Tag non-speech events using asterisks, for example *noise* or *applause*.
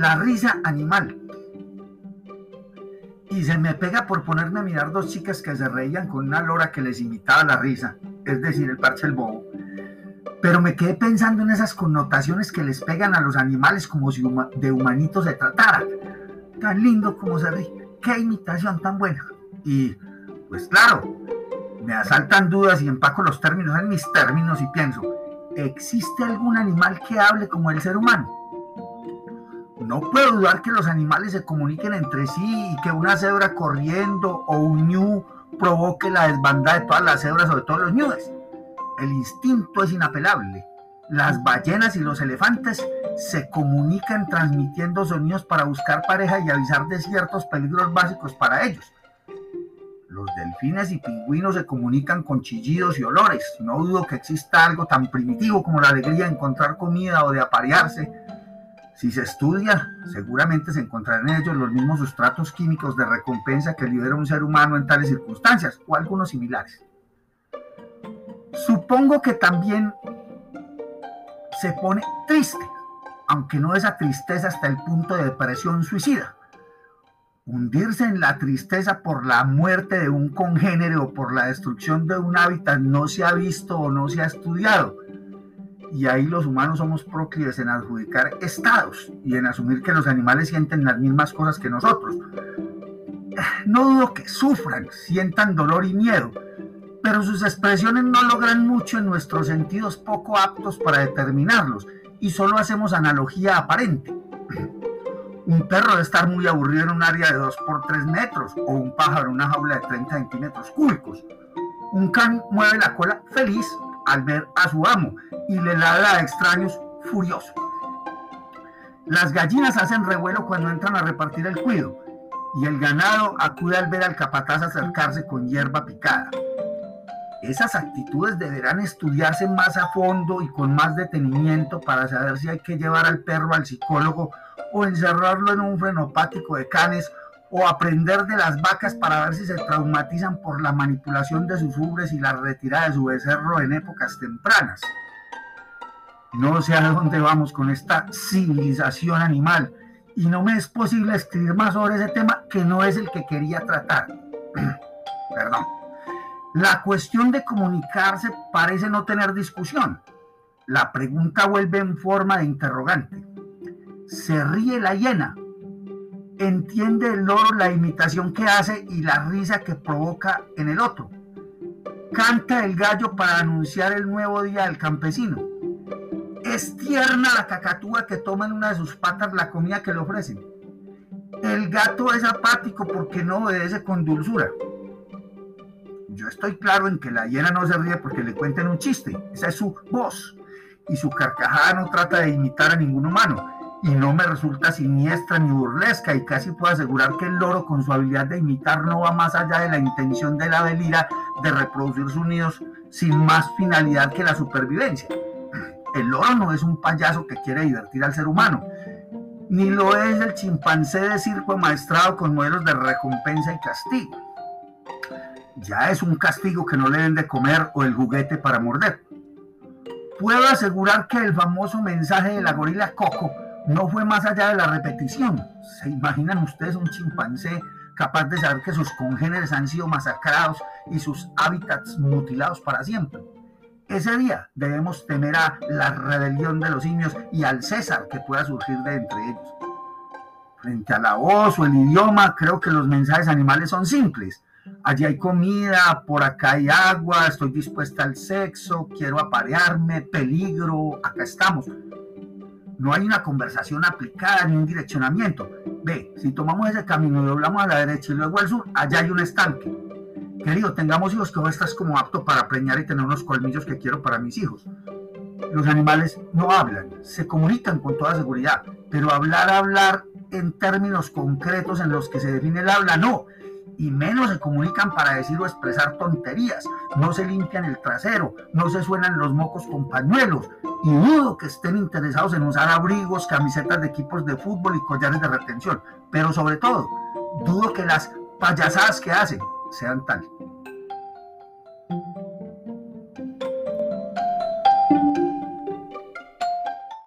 la risa animal. Y se me pega por ponerme a mirar dos chicas que se reían con una lora que les imitaba la risa, es decir, el parche el bobo. Pero me quedé pensando en esas connotaciones que les pegan a los animales como si de humanitos se tratara. Tan lindo como se ríe. Qué imitación tan buena. Y, pues claro, me asaltan dudas y empaco los términos en mis términos y pienso, ¿existe algún animal que hable como el ser humano? No puedo dudar que los animales se comuniquen entre sí y que una cebra corriendo o un ñu provoque la desbandada de todas las cebras o de todos los ñues. El instinto es inapelable. Las ballenas y los elefantes se comunican transmitiendo sonidos para buscar pareja y avisar de ciertos peligros básicos para ellos. Los delfines y pingüinos se comunican con chillidos y olores. No dudo que exista algo tan primitivo como la alegría de encontrar comida o de aparearse. Si se estudia, seguramente se encontrarán en ellos los mismos sustratos químicos de recompensa que libera un ser humano en tales circunstancias o algunos similares. Supongo que también se pone triste, aunque no esa tristeza hasta el punto de depresión suicida. Hundirse en la tristeza por la muerte de un congénere o por la destrucción de un hábitat no se ha visto o no se ha estudiado. Y ahí los humanos somos proclives en adjudicar estados y en asumir que los animales sienten las mismas cosas que nosotros. No dudo que sufran, sientan dolor y miedo, pero sus expresiones no logran mucho en nuestros sentidos poco aptos para determinarlos y solo hacemos analogía aparente. *clears throat* Un perro debe estar muy aburrido en un área de 2 por 3 metros o un pájaro en una jaula de 30 centímetros cúbicos. Un can mueve la cola feliz al ver a su amo y le ladra a extraños furioso. Las gallinas hacen revuelo cuando entran a repartir el cuido y el ganado acude al ver al capataz acercarse con hierba picada. Esas actitudes deberán estudiarse más a fondo y con más detenimiento para saber si hay que llevar al perro al psicólogo o encerrarlo en un frenopático de canes o aprender de las vacas para ver si se traumatizan por la manipulación de sus ubres y la retirada de su becerro en épocas tempranas. No sé a dónde vamos con esta civilización animal y no me es posible escribir más sobre ese tema que no es el que quería tratar. *clears throat* Perdón. La cuestión de comunicarse parece no tener discusión. La pregunta vuelve en forma de interrogante. ¿Se ríe la hiena? ¿Entiende el loro la imitación que hace y la risa que provoca en el otro? ¿Canta el gallo para anunciar el nuevo día del campesino? ¿Es tierna la cacatúa que toma en una de sus patas la comida que le ofrecen? El gato es apático porque no obedece con dulzura yo estoy claro en que la hiena no se ríe porque le cuenten un chiste, esa es su voz, y su carcajada no trata de imitar a ningún humano, y no me resulta siniestra ni burlesca, y casi puedo asegurar que el loro con su habilidad de imitar no va más allá de la intención de la delira de reproducir sonidos sin más finalidad que la supervivencia. El loro no es un payaso que quiere divertir al ser humano, ni lo es el chimpancé de circo maestrado con modelos de recompensa y castigo ya es un castigo que no le den de comer o el juguete para morder. Puedo asegurar que el famoso mensaje de la gorila Coco no fue más allá de la repetición. ¿Se imaginan ustedes un chimpancé capaz de saber que sus congéneres han sido masacrados y sus hábitats mutilados para siempre? Ese día debemos temer a la rebelión de los simios y al César que pueda surgir de entre ellos. Frente a la voz o el idioma, creo que los mensajes animales son simples allí hay comida, por acá hay agua, estoy dispuesta al sexo, quiero aparearme, peligro, acá estamos. No hay una conversación aplicada ni un direccionamiento. Ve, si tomamos ese camino y doblamos a la derecha y luego al sur, allá hay un estanque. Querido, tengamos hijos que estás como apto para preñar y tener unos colmillos que quiero para mis hijos. Los animales no hablan, se comunican con toda seguridad, pero hablar, hablar en términos concretos en los que se define el habla, no y menos se comunican para decir o expresar tonterías, no se limpian el trasero, no se suenan los mocos con pañuelos, y dudo que estén interesados en usar abrigos, camisetas de equipos de fútbol y collares de retención, pero sobre todo, dudo que las payasadas que hacen sean tal.